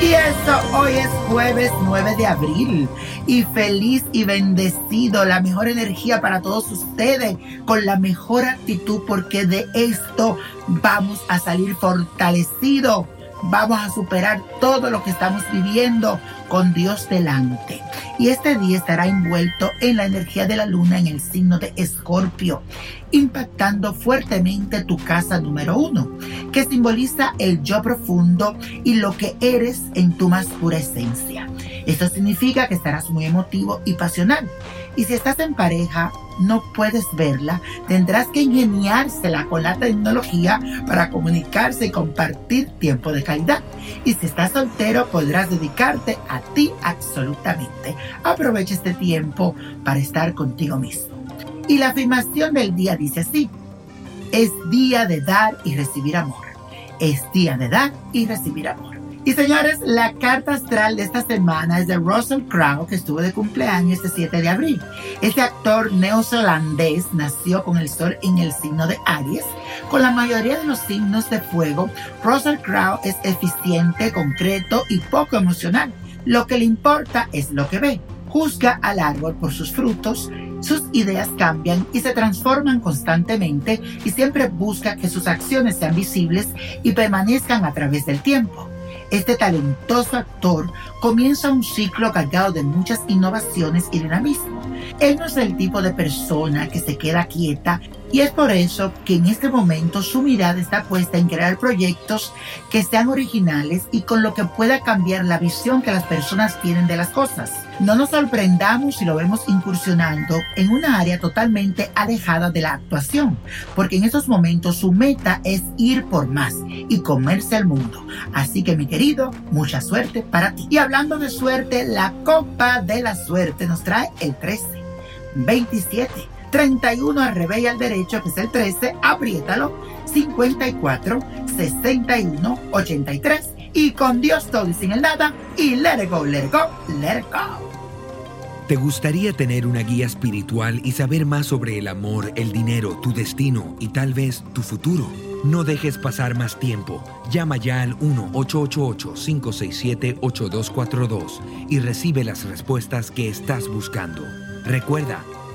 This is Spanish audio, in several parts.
Y eso, hoy es jueves 9 de abril. Y feliz y bendecido, la mejor energía para todos ustedes, con la mejor actitud porque de esto vamos a salir fortalecidos, vamos a superar todo lo que estamos viviendo con Dios delante. Y este día estará envuelto en la energía de la luna en el signo de Escorpio, impactando fuertemente tu casa número uno, que simboliza el yo profundo y lo que eres en tu más pura esencia. Esto significa que estarás muy emotivo y pasional. Y si estás en pareja, no puedes verla, tendrás que ingeniársela con la tecnología para comunicarse y compartir tiempo de calidad. Y si estás soltero, podrás dedicarte a ti absolutamente. Aprovecha este tiempo para estar contigo mismo. Y la afirmación del día dice así, es día de dar y recibir amor. Es día de dar y recibir amor. Y señores, la carta astral de esta semana es de Russell Crowe, que estuvo de cumpleaños este 7 de abril. Este actor neozelandés nació con el sol en el signo de Aries. Con la mayoría de los signos de fuego, Russell Crowe es eficiente, concreto y poco emocional. Lo que le importa es lo que ve. Juzga al árbol por sus frutos, sus ideas cambian y se transforman constantemente y siempre busca que sus acciones sean visibles y permanezcan a través del tiempo. Este talentoso actor comienza un ciclo cargado de muchas innovaciones y dinamismo. Él no es el tipo de persona que se queda quieta y es por eso que en este momento su mirada está puesta en crear proyectos que sean originales y con lo que pueda cambiar la visión que las personas tienen de las cosas. No nos sorprendamos si lo vemos incursionando en una área totalmente alejada de la actuación, porque en esos momentos su meta es ir por más y comerse el mundo. Así que mi querido, mucha suerte para ti. Y hablando de suerte, la copa de la suerte nos trae el 13, 27, 31 al revés al derecho, que es el 13, apriétalo, 54, 61, 83 y con Dios todo y sin el nada y let it go, let go, let go. ¿Te gustaría tener una guía espiritual y saber más sobre el amor, el dinero, tu destino y tal vez tu futuro? No dejes pasar más tiempo. Llama ya al 1-888-567-8242 y recibe las respuestas que estás buscando. Recuerda,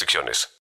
restricciones.